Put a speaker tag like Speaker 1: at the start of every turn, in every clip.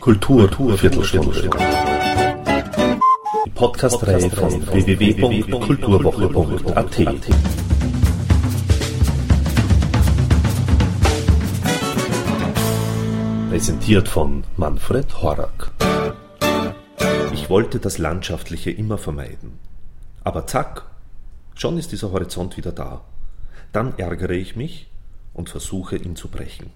Speaker 1: Kultur, Kultur Viertelstunde. Die Podcast-Reihe von www.kulturwoche.at. Präsentiert von Manfred Horak. Ich wollte das Landschaftliche immer vermeiden. Aber zack, schon ist dieser Horizont wieder da. Dann ärgere ich mich und versuche ihn zu brechen.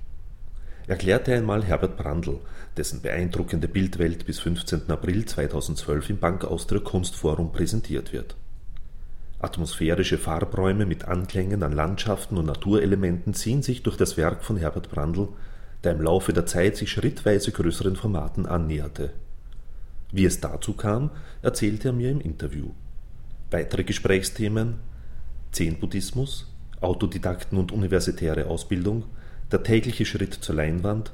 Speaker 1: Erklärte einmal Herbert Brandl, dessen beeindruckende Bildwelt bis 15. April 2012 im Bank Austria Kunstforum präsentiert wird. Atmosphärische Farbräume mit Anklängen an Landschaften und Naturelementen ziehen sich durch das Werk von Herbert Brandl, der im Laufe der Zeit sich schrittweise größeren Formaten annäherte. Wie es dazu kam, erzählte er mir im Interview. Weitere Gesprächsthemen Zen-Buddhismus, Autodidakten und universitäre Ausbildung, der tägliche Schritt zur Leinwand,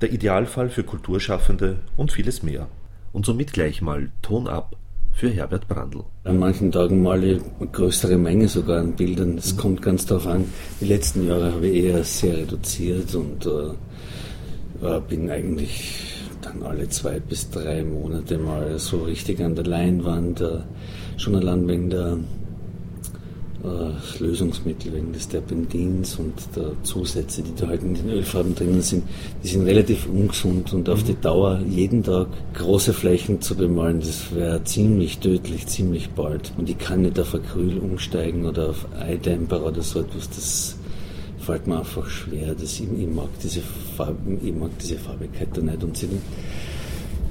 Speaker 1: der Idealfall für Kulturschaffende und vieles mehr. Und somit gleich mal Ton ab für Herbert Brandl.
Speaker 2: An manchen Tagen male ich eine größere Menge sogar an Bildern. Es kommt ganz darauf an. Die letzten Jahre habe ich eher sehr reduziert und äh, bin eigentlich dann alle zwei bis drei Monate mal so richtig an der Leinwand, äh, schon allein wegen der äh, Lösungsmittel wegen des Terpentins und der Zusätze, die da halt in den Ölfarben drinnen sind, die sind relativ ungesund und auf die Dauer jeden Tag große Flächen zu bemalen, das wäre ziemlich tödlich, ziemlich bald. Und ich kann nicht auf Acryl umsteigen oder auf Eidämper oder so etwas, das fällt mir einfach schwer. Das, ich, ich, mag diese Farben, ich mag diese Farbigkeit da nicht und sie,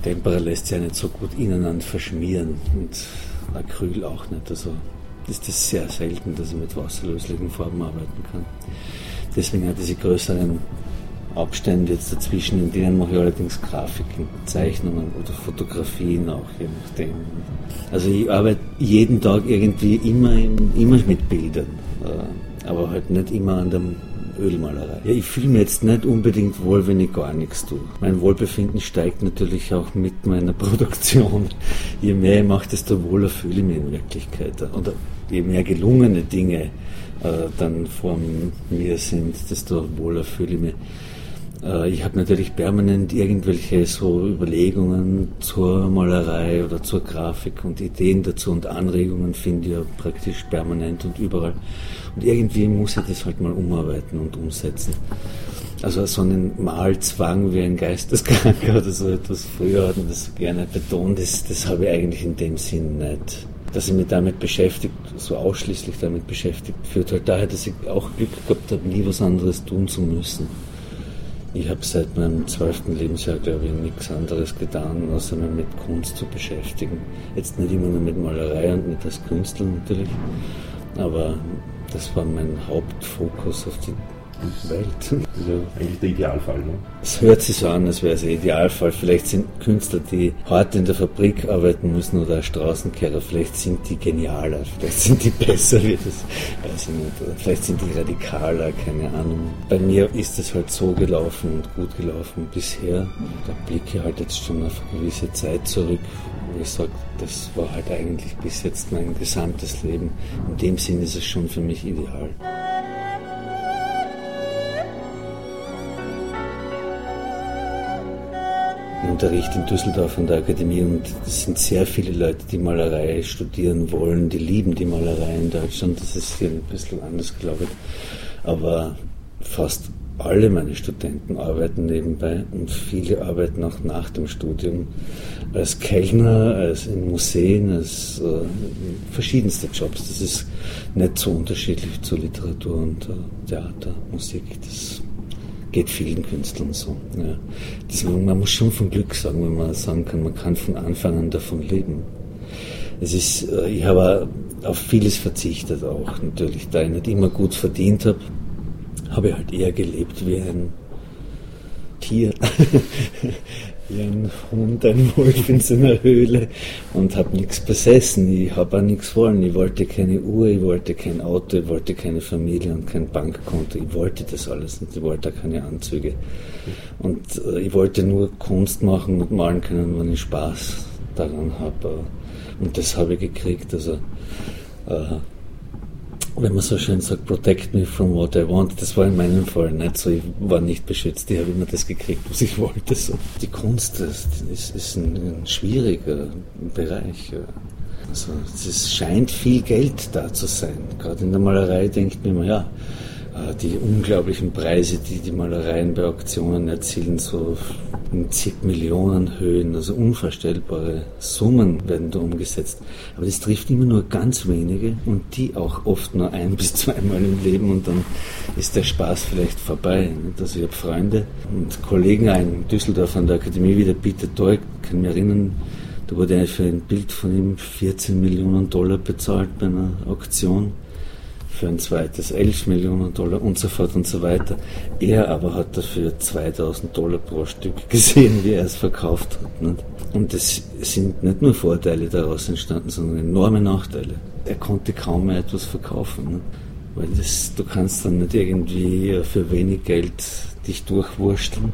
Speaker 2: Tempera lässt sich ja nicht so gut ineinander verschmieren und Acryl auch nicht. Also ist es sehr selten, dass ich mit wasserlöslichen Farben arbeiten kann. Deswegen hat diese größeren Abstände jetzt dazwischen, in denen mache ich allerdings Grafiken, Zeichnungen oder Fotografien auch, je nachdem. Also ich arbeite jeden Tag irgendwie immer, immer mit Bildern, äh, aber halt nicht immer an der Ölmalerei. Ja, ich fühle mich jetzt nicht unbedingt wohl, wenn ich gar nichts tue. Mein Wohlbefinden steigt natürlich auch mit meiner Produktion. Je mehr ich mache, desto wohler fühle ich mich in Wirklichkeit. Oder je mehr gelungene Dinge äh, dann vor mir sind, desto wohler fühle ich mich. Äh, ich habe natürlich permanent irgendwelche so Überlegungen zur Malerei oder zur Grafik und Ideen dazu und Anregungen finde ich ja praktisch permanent und überall. Und irgendwie muss ich das halt mal umarbeiten und umsetzen. Also so einen Malzwang wie ein Geisteskranker oder so etwas, früher hat man das gerne betont, das, das habe ich eigentlich in dem Sinn nicht dass ich mich damit beschäftigt, so ausschließlich damit beschäftigt, führt halt daher, dass ich auch Glück gehabt habe, nie was anderes tun zu müssen. Ich habe seit meinem zwölften Lebensjahr, glaube ich, nichts anderes getan, außer mich mit Kunst zu beschäftigen. Jetzt nicht immer nur mit Malerei und nicht als Künstler natürlich, aber das war mein Hauptfokus auf die Welt.
Speaker 1: Also eigentlich der Idealfall, ne?
Speaker 2: Es hört sich so an, als wäre es ein Idealfall. Vielleicht sind Künstler, die hart in der Fabrik arbeiten müssen oder Straßenkehrer, vielleicht sind die genialer, vielleicht sind die besser, wie das, weiß ich nicht. Vielleicht sind die radikaler, keine Ahnung. Bei mir ist es halt so gelaufen und gut gelaufen bisher. Da blicke halt jetzt schon auf eine gewisse Zeit zurück, wo ich sage, das war halt eigentlich bis jetzt mein gesamtes Leben. In dem Sinn ist es schon für mich ideal. Ich unterrichte in Düsseldorf an der Akademie und es sind sehr viele Leute, die Malerei studieren wollen, die lieben die Malerei in Deutschland. Das ist hier ein bisschen anders, glaube ich. Aber fast alle meine Studenten arbeiten nebenbei und viele arbeiten auch nach dem Studium als Kellner, als in Museen, als äh, verschiedenste Jobs. Das ist nicht so unterschiedlich zu Literatur und äh, Theater, Musik. Das geht vielen Künstlern so. Ja. Deswegen, man muss schon von Glück sagen, wenn man sagen kann, man kann von Anfang an davon leben. Es ist, äh, ich habe auf vieles verzichtet auch natürlich, da ich nicht immer gut verdient habe, habe ich halt eher gelebt wie ein Tier. wie ein Hund, ein Wolf in seiner Höhle und habe nichts besessen. Ich habe auch nichts wollen. Ich wollte keine Uhr, ich wollte kein Auto, ich wollte keine Familie und kein Bankkonto. Ich wollte das alles nicht. Ich wollte auch keine Anzüge. Und äh, ich wollte nur Kunst machen und malen können, wenn ich Spaß daran habe. Und das habe ich gekriegt. Also äh, wenn man so schön sagt, protect me from what I want, das war in meinem Fall nicht so. Ich war nicht beschützt, ich habe immer das gekriegt, was ich wollte. So. Die Kunst das ist, ist ein, ein, schwieriger Bereich. Also, es scheint viel Geld da zu sein. Gerade in der Malerei denkt man immer, ja, die unglaublichen Preise, die die Malereien bei Auktionen erzielen, so in zig Millionen Höhen, also unvorstellbare Summen werden da umgesetzt. Aber das trifft immer nur ganz wenige und die auch oft nur ein bis zweimal im Leben und dann ist der Spaß vielleicht vorbei. Also ich habe Freunde und Kollegen in Düsseldorf an der Akademie wie der Peter Deuk, kann mich erinnern, da wurde für ein Bild von ihm 14 Millionen Dollar bezahlt bei einer Auktion für ein zweites 11 Millionen Dollar und so fort und so weiter. Er aber hat dafür 2000 Dollar pro Stück gesehen, wie er es verkauft hat. Nicht? Und es sind nicht nur Vorteile daraus entstanden, sondern enorme Nachteile. Er konnte kaum mehr etwas verkaufen. Nicht? Weil das, du kannst dann nicht irgendwie für wenig Geld dich durchwursteln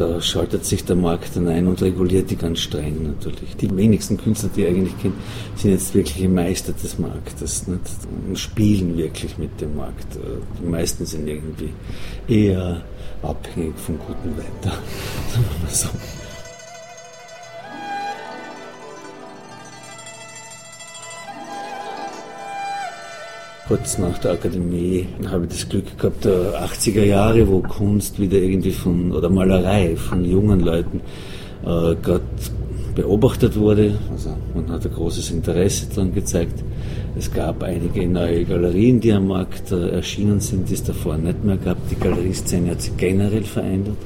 Speaker 2: da schaltet sich der Markt dann ein und reguliert die ganz streng natürlich. Die wenigsten Künstler, die ich eigentlich kenne, sind jetzt wirkliche Meister des Marktes nicht? und spielen wirklich mit dem Markt. Die meisten sind irgendwie eher abhängig vom guten Wetter, sagen wir mal so. Kurz nach der Akademie habe ich das Glück gehabt, der 80er Jahre, wo Kunst wieder irgendwie von, oder Malerei von jungen Leuten äh, gerade beobachtet wurde. Also man hat ein großes Interesse daran gezeigt. Es gab einige neue Galerien, die am Markt äh, erschienen sind, die es davor nicht mehr gab. Die Galerieszene hat sich generell verändert.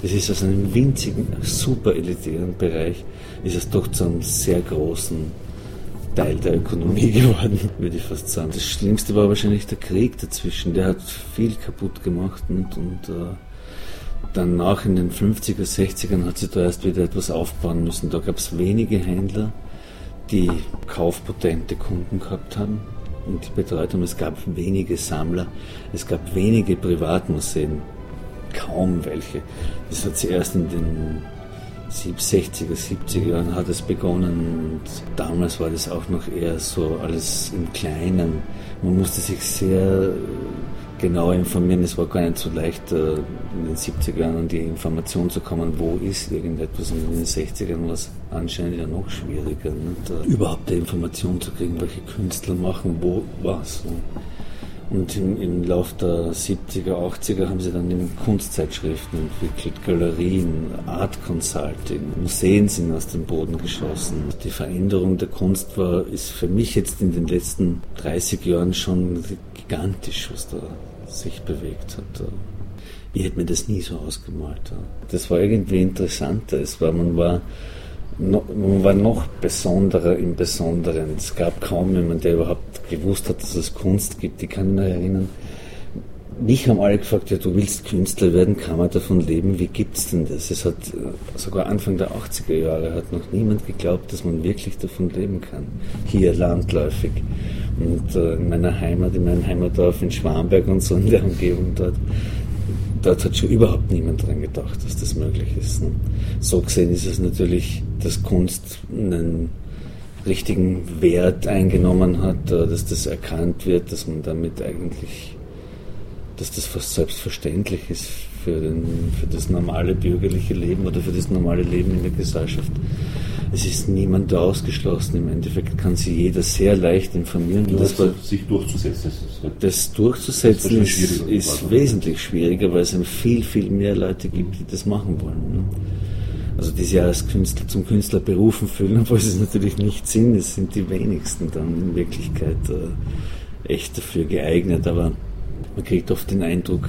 Speaker 2: Das ist aus einem winzigen, super elitären Bereich, ist es doch zu einem sehr großen Teil der Ökonomie geworden, würde ich fast sagen. Das Schlimmste war wahrscheinlich der Krieg dazwischen. Der hat viel kaputt gemacht und, und äh, danach in den 50er, 60ern hat sich da erst wieder etwas aufbauen müssen. Da gab es wenige Händler, die kaufpotente Kunden gehabt haben und die betreut haben. Es gab wenige Sammler, es gab wenige Privatmuseen, kaum welche. Das hat sich erst in den 60er, 70er Jahren hat es begonnen und damals war das auch noch eher so alles im Kleinen. Man musste sich sehr genau informieren. Es war gar nicht so leicht, äh, in den 70er Jahren an die Information zu kommen, wo ist irgendetwas. Und in den 60ern war es anscheinend ja noch schwieriger, nicht? überhaupt die Information zu kriegen, welche Künstler machen wo was. Und im, im Lauf der 70er, 80er haben sie dann eben Kunstzeitschriften entwickelt, Galerien, Art Consulting, Museen sind aus dem Boden geschossen. Die Veränderung der Kunst war, ist für mich jetzt in den letzten 30 Jahren schon gigantisch, was da sich bewegt hat. Ich hätte mir das nie so ausgemalt. Das war irgendwie interessanter. Es war, man war man war noch besonderer im Besonderen. Es gab kaum jemanden, der überhaupt gewusst hat, dass es Kunst gibt. Ich kann mich erinnern, mich haben alle gefragt, ja, du willst Künstler werden, kann man davon leben, wie gibt es denn das? Es hat äh, sogar Anfang der 80er Jahre hat noch niemand geglaubt, dass man wirklich davon leben kann. Hier landläufig. Und äh, in meiner Heimat, in meinem Heimatdorf in Schwamberg und so in der Umgebung dort, dort hat schon überhaupt niemand dran gedacht, dass das möglich ist. Ne? So gesehen ist es natürlich, dass Kunst einen richtigen Wert eingenommen hat, äh, dass das erkannt wird, dass man damit eigentlich, dass das fast selbstverständlich ist für, den, für das normale bürgerliche Leben oder für das normale Leben in der Gesellschaft es ist niemand ausgeschlossen. Im Endeffekt kann sich jeder sehr leicht informieren.
Speaker 1: Ja, das war, sich durchzusetzen.
Speaker 2: Das, das durchzusetzen ist, ist, ist wesentlich schwieriger, weil es viel, viel mehr Leute gibt, die das machen wollen. Ne? Also die sich als Künstler zum Künstler berufen fühlen, obwohl sie es natürlich nicht sind. Es sind die wenigsten dann in Wirklichkeit äh, echt dafür geeignet. Aber man kriegt oft den Eindruck,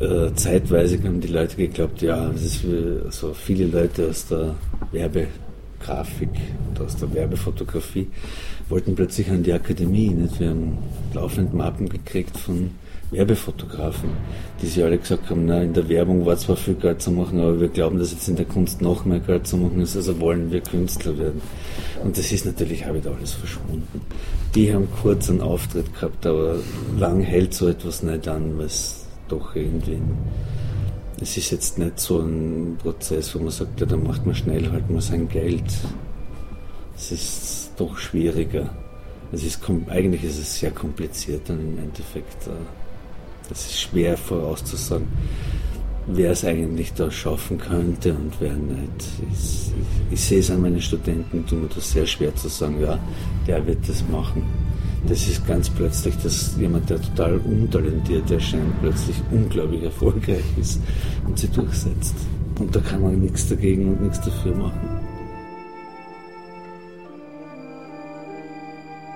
Speaker 2: äh, zeitweise haben die Leute geglaubt, ja, das ist für also viele Leute aus der Werbe Grafik und aus der Werbefotografie, wollten plötzlich an die Akademie. Nicht? Wir haben laufend Mappen gekriegt von Werbefotografen, die sich alle gesagt haben, na, in der Werbung war zwar viel Geld zu machen, aber wir glauben, dass jetzt in der Kunst noch mehr Geld zu machen ist, also wollen wir Künstler werden. Und das ist natürlich auch wieder alles verschwunden. Die haben kurz einen Auftritt gehabt, aber lang hält so etwas nicht an, weil es doch irgendwie es ist jetzt nicht so ein Prozess, wo man sagt, ja, da macht man schnell halt mal sein Geld. Es ist doch schwieriger. Es ist, eigentlich ist es sehr kompliziert dann im Endeffekt. Äh, das ist schwer vorauszusagen, wer es eigentlich da schaffen könnte und wer nicht. Ich, ich, ich sehe es an meinen Studenten, tut mir das sehr schwer zu sagen, ja, der wird das machen. Das ist ganz plötzlich, dass jemand, der total untalentiert erscheint, plötzlich unglaublich erfolgreich ist und sie durchsetzt. Und da kann man nichts dagegen und nichts dafür machen.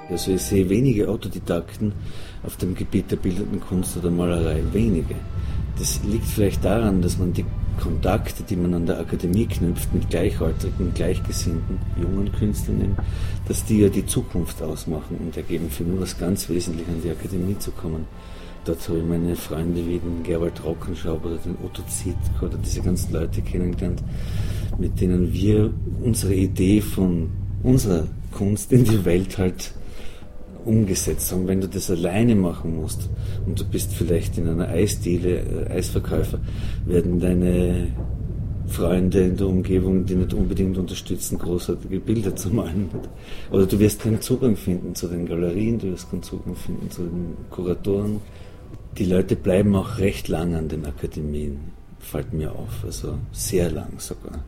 Speaker 2: Also ich sehe wenige Autodidakten auf dem Gebiet der bildenden Kunst oder Malerei, wenige. Das liegt vielleicht daran, dass man die Kontakte, die man an der Akademie knüpft mit gleichaltrigen, gleichgesinnten, jungen Künstlern, dass die ja die Zukunft ausmachen und ergeben für mich was ganz wesentlich an die Akademie zu kommen. Dort habe ich meine Freunde wie den Gerwald Rockenschauber oder den Otto Zietk oder diese ganzen Leute kennengelernt, mit denen wir unsere Idee von unserer Kunst in die Welt halt umgesetzt haben. Wenn du das alleine machen musst und du bist vielleicht in einer Eisdiele, äh, Eisverkäufer, werden deine Freunde in der Umgebung, die nicht unbedingt unterstützen, großartige Bilder zu malen. Oder du wirst keinen Zugang finden zu den Galerien, du wirst keinen Zugang finden zu den Kuratoren. Die Leute bleiben auch recht lang an den Akademien, fällt mir auf, also sehr lang sogar.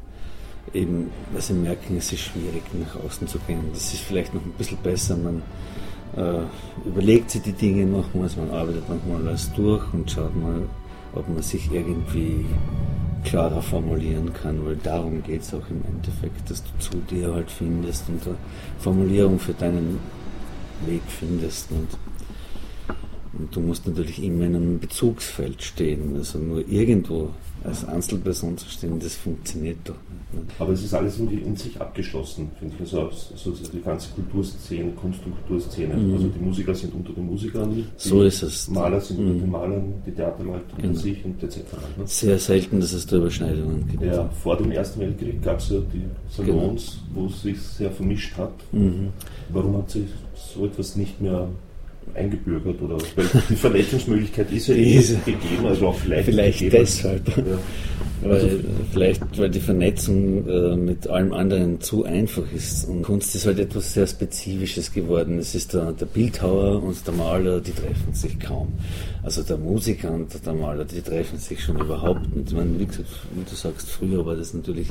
Speaker 2: Eben, weil sie merken, es ist schwierig, nach außen zu gehen. Das ist vielleicht noch ein bisschen besser, man äh, überlegt sich die Dinge nochmals, man arbeitet nochmal alles durch und schaut mal, ob man sich irgendwie klarer formulieren kann, weil darum geht es auch im Endeffekt, dass du zu dir halt findest und eine Formulierung für deinen Weg findest und, und du musst natürlich immer in einem Bezugsfeld stehen, also nur irgendwo als Einzelperson zu stehen, das funktioniert doch nicht.
Speaker 1: Aber es ist alles irgendwie in sich abgeschlossen, finde ich. Also, also die ganze Kulturszene, Kunst- und Kulturszene. Mhm. Also die Musiker sind unter den Musikern,
Speaker 2: so ist es.
Speaker 1: Maler sind mhm. unter den Malern, die Theaterleute unter genau. sich und etc.
Speaker 2: Ne? Sehr selten, dass es da Überschneidungen gibt.
Speaker 1: Ja, vor dem Ersten Weltkrieg gab es ja die Salons, genau. wo es sich sehr vermischt hat. Mhm. Warum hat sich so etwas nicht mehr eingebürgert oder weil die Vernetzungsmöglichkeit ist ja eh gegeben, also auch vielleicht.
Speaker 2: Vielleicht gegeben. deshalb. Ja. Weil, vielleicht, weil die Vernetzung äh, mit allem anderen zu einfach ist. Und Kunst ist halt etwas sehr Spezifisches geworden. Es ist der, der Bildhauer und der Maler, die treffen sich kaum. Also der Musiker und der Maler, die treffen sich schon überhaupt nicht. Ich meine, wie gesagt, wie du sagst, früher war das natürlich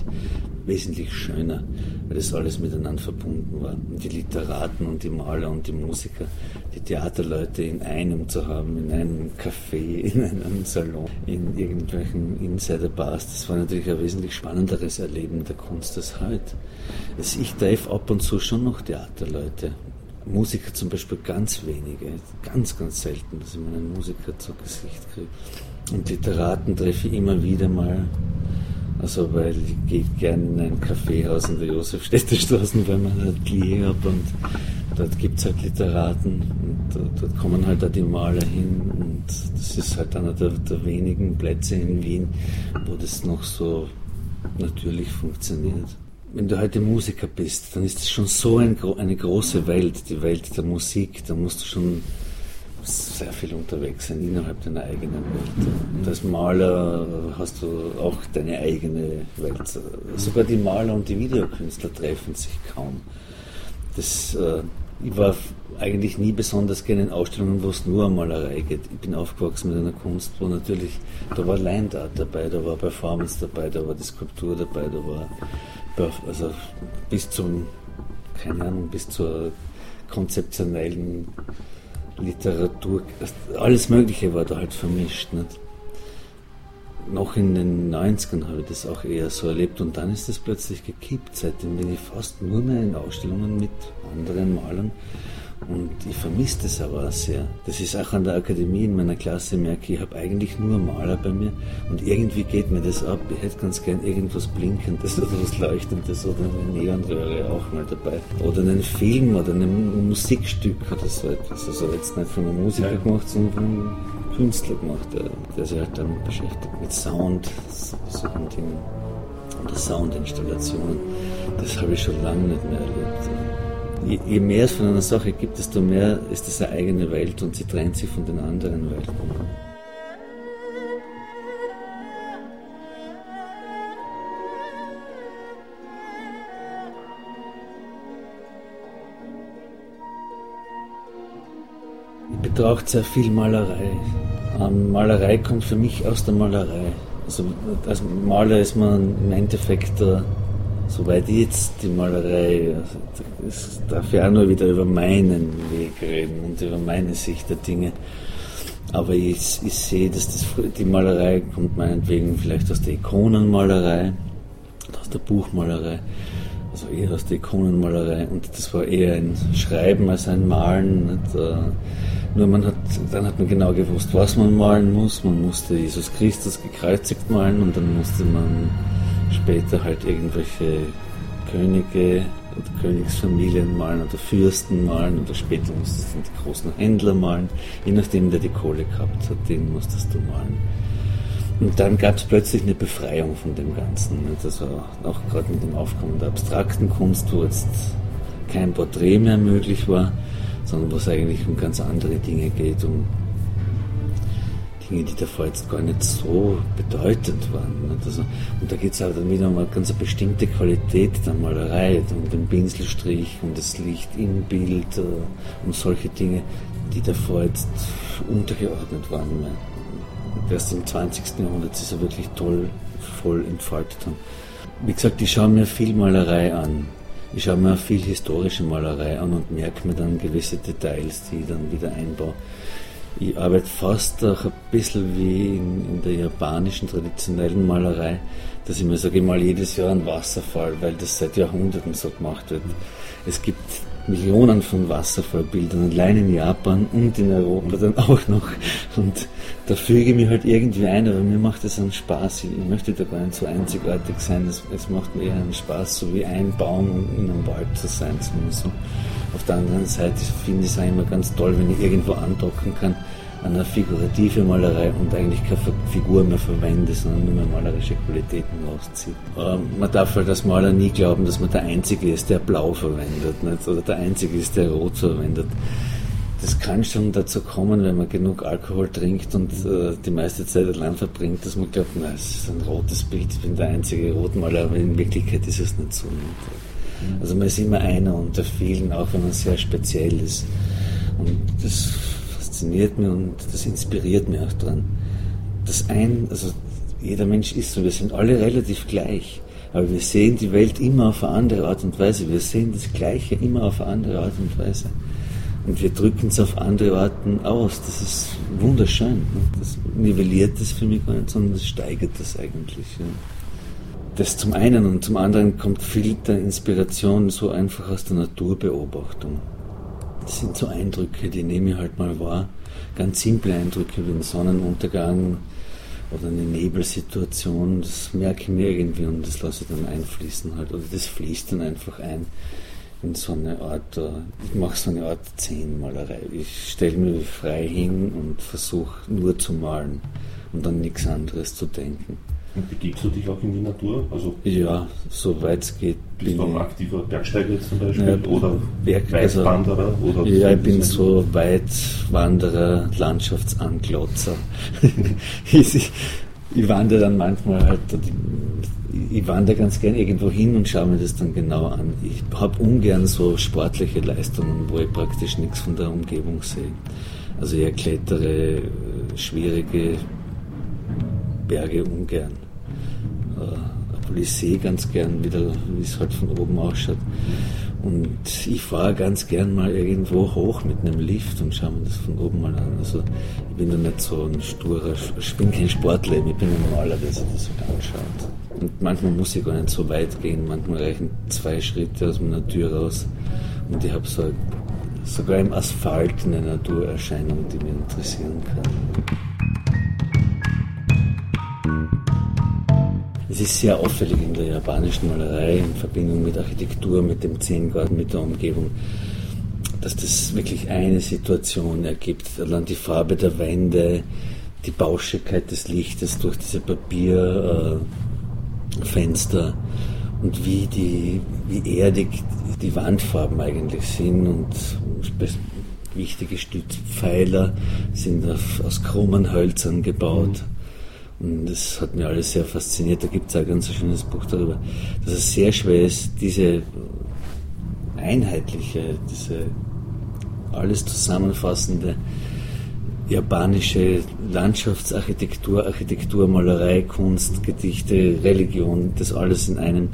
Speaker 2: wesentlich schöner, weil das alles miteinander verbunden war. Und die Literaten und die Maler und die Musiker, die Theaterleute in einem zu haben, in einem Café, in einem Salon, in irgendwelchen Insider-Bars hast, das war natürlich ein wesentlich spannenderes Erleben der Kunst als heute. Also ich treffe ab und zu schon noch Theaterleute. Musiker zum Beispiel ganz wenige, ganz, ganz selten, dass ich meinen Musiker zu Gesicht kriege. Und Literaten treffe ich immer wieder mal. Also, weil ich gehe gerne in ein Kaffeehaus in der Josefstädter Straße, man ein Atelier habe und dort gibt es halt Literaten und dort, kommen halt auch die Maler hin und das ist halt einer der, der wenigen Plätze in Wien, wo das noch so natürlich funktioniert. Wenn du heute Musiker bist, dann ist es schon so ein, eine große Welt, die Welt der Musik, da musst du schon sehr viel unterwegs sein innerhalb deiner eigenen Welt. Und als Maler hast du auch deine eigene Welt. Sogar die Maler und die Videokünstler treffen sich kaum. Das äh, ich war eigentlich nie besonders gerne in Ausstellungen, wo es nur um Malerei geht. Ich bin aufgewachsen mit einer Kunst, wo natürlich, da war Line Art dabei, da war Performance dabei, da war die Skulptur dabei, da war, also bis zum, keine Ahnung, bis zur konzeptionellen Literatur, alles Mögliche war da halt vermischt. Nicht? Noch in den 90ern habe ich das auch eher so erlebt und dann ist das plötzlich gekippt. Seitdem bin ich fast nur mehr in Ausstellungen mit anderen Malern und ich vermisse das aber auch sehr. Das ist auch an der Akademie in meiner Klasse, merke ich, habe eigentlich nur Maler bei mir und irgendwie geht mir das ab. Ich hätte ganz gern irgendwas Blinkendes oder was Leuchtendes oder eine Neonröhre auch mal dabei. Oder einen Film oder ein Musikstück oder so etwas. Also jetzt nicht von einem Musiker gemacht, sondern von einem Künstler gemacht, der, der sich halt damit beschäftigt, mit Sound, solchen Dingen. Oder Soundinstallationen. Das habe ich schon lange nicht mehr erlebt. Je, je mehr es von einer Sache gibt, desto mehr ist es eine eigene Welt und sie trennt sich von den anderen Welten. Braucht sehr viel Malerei. Ähm, Malerei kommt für mich aus der Malerei. Also als Maler ist man im Endeffekt, äh, soweit jetzt die Malerei, also darf ich auch nur wieder über meinen Weg reden und über meine Sicht der Dinge. Aber ich, ich sehe, dass das, die Malerei kommt meinetwegen vielleicht aus der Ikonenmalerei, aus der Buchmalerei, also eher aus der Ikonenmalerei. Und das war eher ein Schreiben als ein Malen. Nicht? Nur man hat, dann hat man genau gewusst, was man malen muss. Man musste Jesus Christus gekreuzigt malen und dann musste man später halt irgendwelche Könige oder Königsfamilien malen oder Fürsten malen oder später musstest du die großen Händler malen. Je nachdem, der die Kohle gehabt hat, den musstest du malen. Und dann gab es plötzlich eine Befreiung von dem Ganzen. Also auch gerade mit dem Aufkommen der abstrakten Kunst, wo jetzt kein Porträt mehr möglich war, sondern wo es eigentlich um ganz andere Dinge geht, um Dinge, die davor jetzt gar nicht so bedeutend waren. Also, und da geht es auch dann wieder um eine ganz bestimmte Qualität der Malerei, um den Pinselstrich, um das Licht im Bild, äh, um solche Dinge, die davor jetzt untergeordnet waren. Erst im 20. Jahrhundert ist er wirklich toll, voll entfaltet haben. Wie gesagt, ich schaue mir viel Malerei an. Ich schaue mir viel historische Malerei an und merke mir dann gewisse Details, die ich dann wieder einbaue. Ich arbeite fast auch ein bisschen wie in, in der japanischen traditionellen Malerei, dass ich mir sage, ich mal jedes Jahr einen Wasserfall, weil das seit Jahrhunderten so gemacht wird. Es gibt Millionen von Wasserfallbildern, allein in Japan und in Europa dann auch noch. Und da füge ich mich halt irgendwie ein, aber mir macht es einen Spaß. Ich möchte da gar nicht so einzigartig sein. Es, es macht mir eher einen Spaß, so wie ein Baum in einem Wald zu sein. So. Auf der anderen Seite finde ich es auch immer ganz toll, wenn ich irgendwo andocken kann eine figurative Malerei und eigentlich keine Figur mehr verwende, sondern nur mehr malerische Qualitäten rausziehe. Ähm, man darf halt als Maler nie glauben, dass man der Einzige ist, der Blau verwendet nicht? oder der Einzige ist, der Rot verwendet. Das kann schon dazu kommen, wenn man genug Alkohol trinkt und äh, die meiste Zeit allein verbringt, dass man glaubt, na, es ist ein rotes Bild, ich bin der einzige Rotmaler, aber in Wirklichkeit ist es nicht so. Nicht? Also man ist immer einer unter vielen, auch wenn man sehr speziell ist. Und das fasziniert mich und das inspiriert mich auch dran. Das ein, also jeder Mensch ist so, wir sind alle relativ gleich, aber wir sehen die Welt immer auf eine andere Art und Weise. Wir sehen das Gleiche immer auf eine andere Art und Weise. Und wir drücken es auf andere Arten aus. Das ist wunderschön. Das nivelliert das für mich gar nicht, sondern das steigert das eigentlich. Das zum einen und zum anderen kommt viel der Inspiration so einfach aus der Naturbeobachtung. Das sind so Eindrücke, die nehme ich halt mal wahr. Ganz simple Eindrücke wie ein Sonnenuntergang oder eine Nebelsituation. Das merke ich mir irgendwie und das lasse ich dann einfließen halt. Oder das fließt dann einfach ein in so eine Art, äh, ich mache so eine Art Zehnmalerei. Ich stelle mich frei hin und versuche nur zu malen und an nichts anderes zu denken.
Speaker 1: Und begibst du dich auch in die Natur?
Speaker 2: Also ja, soweit es geht.
Speaker 1: Bist du ein aktiver Bergsteiger zum Beispiel? Ja, oder
Speaker 2: Berg, also, Weitwanderer? Oder ja, ich bin so Weitwanderer, Landschaftsanglotzer. ich, ich wandere dann manchmal halt, ich wandere ganz gern irgendwo hin und schaue mir das dann genau an. Ich habe ungern so sportliche Leistungen, wo ich praktisch nichts von der Umgebung sehe. Also ich klettere schwierige Berge ungern. Äh, sehe ganz gern wieder, wie es halt von oben ausschaut. Und ich fahre ganz gern mal irgendwo hoch mit einem Lift und schaue mir das von oben mal an. Also ich bin da nicht so ein sturer, ich bin kein Sportler, ich bin ein Maler, der sich das halt anschaut. Und manchmal muss ich gar nicht so weit gehen, manchmal reichen zwei Schritte aus meiner Tür raus und ich habe so, sogar im Asphalt eine Naturerscheinung, die mich interessieren kann. Es ist sehr auffällig in der japanischen Malerei in Verbindung mit Architektur, mit dem Zen-Garten, mit der Umgebung, dass das wirklich eine Situation ergibt. Allein die Farbe der Wände, die Bauschigkeit des Lichtes durch diese Papierfenster äh, und wie, die, wie erdig die Wandfarben eigentlich sind und wichtige Stützpfeiler sind aus krummen Hölzern gebaut. Und das hat mir alles sehr fasziniert. Da gibt es ein ganz schönes Buch darüber, dass es sehr schwer ist, diese einheitliche, diese alles zusammenfassende japanische Landschaftsarchitektur, Architektur, Malerei, Kunst, Gedichte, Religion, das alles in einem,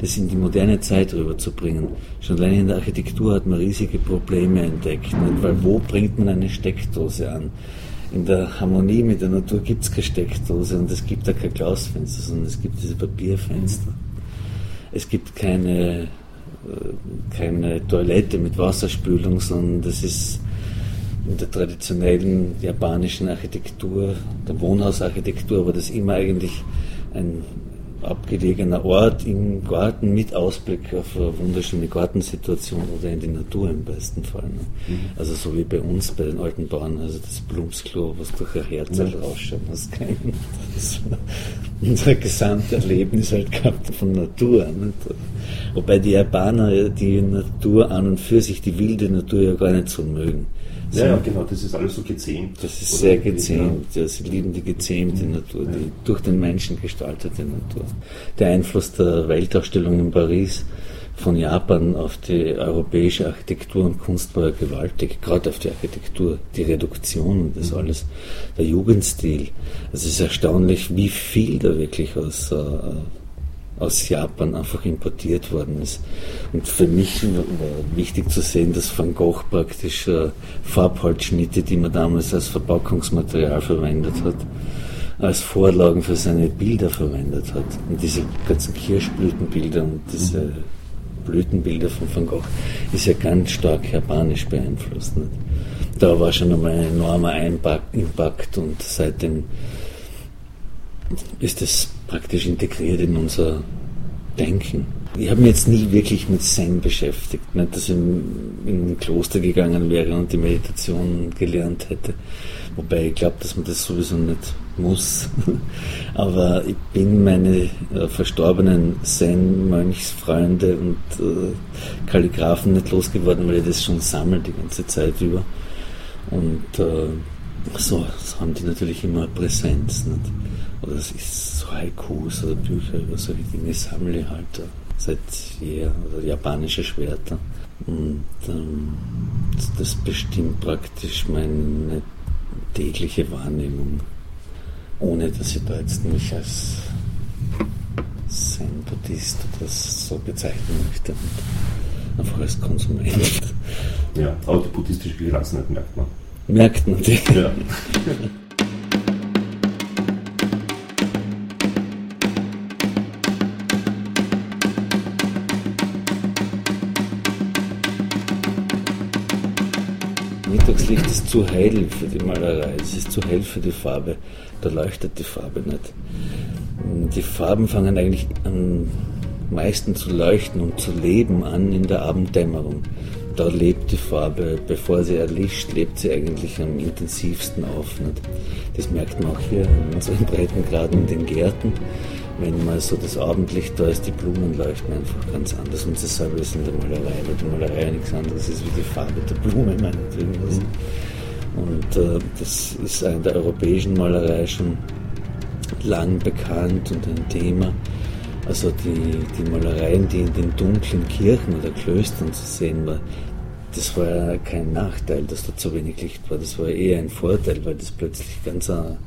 Speaker 2: das in die moderne Zeit rüberzubringen. Schon allein in der Architektur hat man riesige Probleme entdeckt, nicht? weil wo bringt man eine Steckdose an? In der Harmonie mit der Natur gibt es keine Steckdose und es gibt da kein Glasfenster, sondern es gibt diese Papierfenster. Es gibt keine, äh, keine Toilette mit Wasserspülung, sondern das ist in der traditionellen japanischen Architektur, der Wohnhausarchitektur, war das immer eigentlich ein abgelegener Ort im Garten mit Ausblick auf eine wunderschöne Gartensituation oder in die Natur im besten Fall. Ne? Mhm. Also so wie bei uns bei den alten Bauern, also das Blumsklo, was durch ein Herz rausschauen muss. Das war unser Gesamterlebnis halt gehabt von Natur. Nicht? Wobei die Japaner die Natur an und für sich, die wilde Natur ja gar nicht so mögen.
Speaker 1: Ja, ja, genau, das ist alles so gezähmt.
Speaker 2: Das ist sehr gezähmt, ja. sie lieben die gezähmte Natur, die durch den Menschen gestaltete Natur. Der Einfluss der Weltausstellung in Paris von Japan auf die europäische Architektur und Kunst war ja gewaltig, gerade auf die Architektur, die Reduktion und das mhm. alles, der Jugendstil. Also es ist erstaunlich, wie viel da wirklich aus äh, aus Japan einfach importiert worden ist. Und für mich war wichtig zu sehen, dass Van Gogh praktisch äh, Farbholzschnitte, die man damals als Verpackungsmaterial verwendet hat, als Vorlagen für seine Bilder verwendet hat. Und diese ganzen Kirschblütenbilder und diese Blütenbilder von Van Gogh ist ja ganz stark japanisch beeinflusst. Nicht? Da war schon einmal ein enormer Impact und seitdem ist es praktisch integriert in unser Denken. Ich habe mich jetzt nie wirklich mit Zen beschäftigt, nicht dass ich in ein Kloster gegangen wäre und die Meditation gelernt hätte. Wobei ich glaube, dass man das sowieso nicht muss. Aber ich bin meine äh, verstorbenen Zen-Mönchsfreunde und äh, Kalligraphen nicht losgeworden, weil ich das schon sammle die ganze Zeit über. Und äh, so, das haben die natürlich immer Präsenz. Nicht? Oder es ist so Haikus oder Bücher über solche Dinge sammle halt seit jeher, oder japanische Schwerter. Und ähm, das bestimmt praktisch meine tägliche Wahrnehmung, ohne dass ich da jetzt mich als Zen-Buddhist oder so bezeichnen möchte. einfach als Konsument.
Speaker 1: Ja, aber die buddhistische Gelassenheit merkt man.
Speaker 2: Merkt man die. Ja. zu hell für die Malerei, es ist zu hell für die Farbe, da leuchtet die Farbe nicht. Die Farben fangen eigentlich am meisten zu leuchten und zu leben an in der Abenddämmerung da lebt die Farbe, bevor sie erlischt, lebt sie eigentlich am intensivsten auf. Nicht? Das merkt man auch hier in unseren Breitengraden in den Gärten. Wenn mal so das Abendlicht da ist, die Blumen leuchten einfach ganz anders. Und dasselbe ist in der Malerei, weil die Malerei nichts anderes ist wie die Farbe der Blume meinetwegen. Mhm. Und äh, das ist in der europäischen Malerei schon lang bekannt und ein Thema. Also die, die Malereien, die in den dunklen Kirchen oder Klöstern zu sehen waren, das war ja kein Nachteil, dass da zu wenig Licht war. Das war eher ein Vorteil, weil das plötzlich ganz, eine,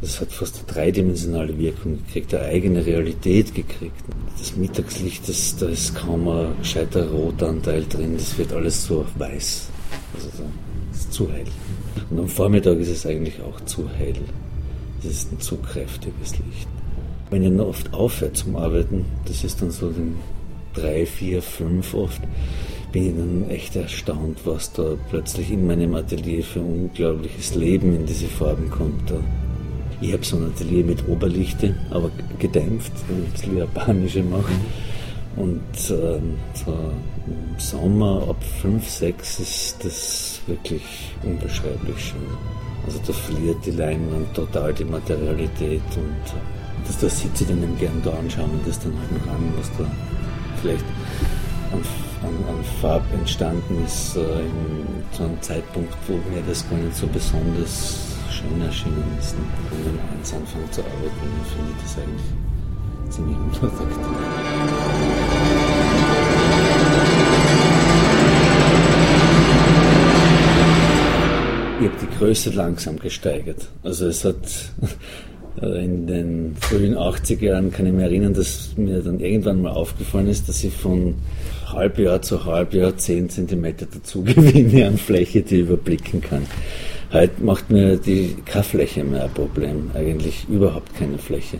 Speaker 2: das hat fast eine dreidimensionale Wirkung gekriegt, eine eigene Realität gekriegt. Das Mittagslicht, das, da ist kaum ein gescheiter Rotanteil drin, das wird alles so weiß. Also das ist zu hell. Und am Vormittag ist es eigentlich auch zu hell. Es ist ein zu kräftiges Licht. Wenn ich noch oft aufhört zum Arbeiten, das ist dann so den drei, vier, fünf oft, bin ich dann echt erstaunt, was da plötzlich in meinem Atelier für unglaubliches Leben in diese Farben kommt. Ich habe so ein Atelier mit Oberlichte, aber gedämpft, ein bisschen japanische machen. Und ähm, so im Sommer ab 5, 6 ist das wirklich unbeschreiblich schön. Also da verliert die Leinwand total die Materialität und dass da sitze ich dann gern da und schaue mir das dann halt noch an, was da vielleicht an, an, an Farb entstanden ist, äh, in, zu einem Zeitpunkt, wo mir das gar nicht so besonders schön erschienen ist. Und wenn man eins anfängt zu arbeiten, finde ich das eigentlich ziemlich unattraktiv. Ich habe die Größe langsam gesteigert. Also es hat äh, in den frühen 80er Jahren kann ich mich erinnern, dass mir dann irgendwann mal aufgefallen ist, dass ich von Halbjahr zu Halbjahr 10 cm dazu gewinne an Fläche, die ich überblicken kann. Heute macht mir die keine Fläche mehr ein Problem, eigentlich überhaupt keine Fläche.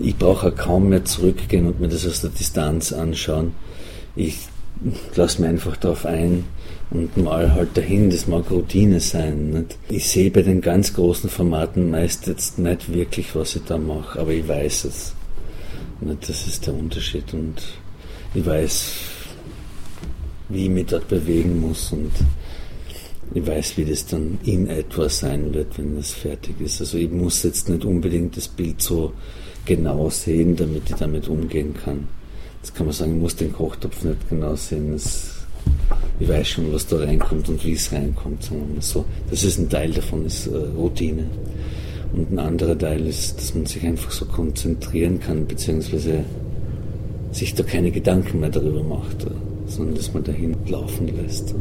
Speaker 2: Ich brauche kaum mehr zurückgehen und mir das aus der Distanz anschauen. Ich lasse mich einfach darauf ein und mal halt dahin, das mag Routine sein. Nicht? Ich sehe bei den ganz großen Formaten meist jetzt nicht wirklich, was ich da mache, aber ich weiß es. Nicht? Das ist der Unterschied und ich weiß, wie ich mich dort bewegen muss und ich weiß, wie das dann in etwa sein wird, wenn das fertig ist. Also ich muss jetzt nicht unbedingt das Bild so genau sehen, damit ich damit umgehen kann. Jetzt kann man sagen, ich muss den Kochtopf nicht genau sehen. Das, ich weiß schon, was da reinkommt und wie es reinkommt. Sagen so. Das ist ein Teil davon, ist äh, Routine. Und ein anderer Teil ist, dass man sich einfach so konzentrieren kann, beziehungsweise sich da keine Gedanken mehr darüber macht, äh, sondern dass man dahin laufen lässt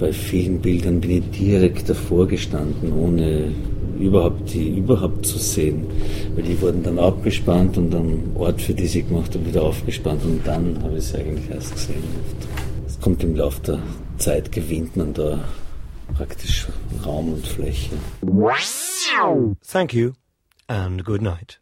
Speaker 2: bei vielen Bildern bin ich direkt davor gestanden, ohne überhaupt die überhaupt zu sehen. Weil die wurden dann abgespannt und am Ort, für die sie gemacht habe, wieder aufgespannt und dann habe ich sie eigentlich erst gesehen. Es kommt im Laufe der Zeit, gewinnt man da praktisch Raum und Fläche.
Speaker 3: Thank you and good night.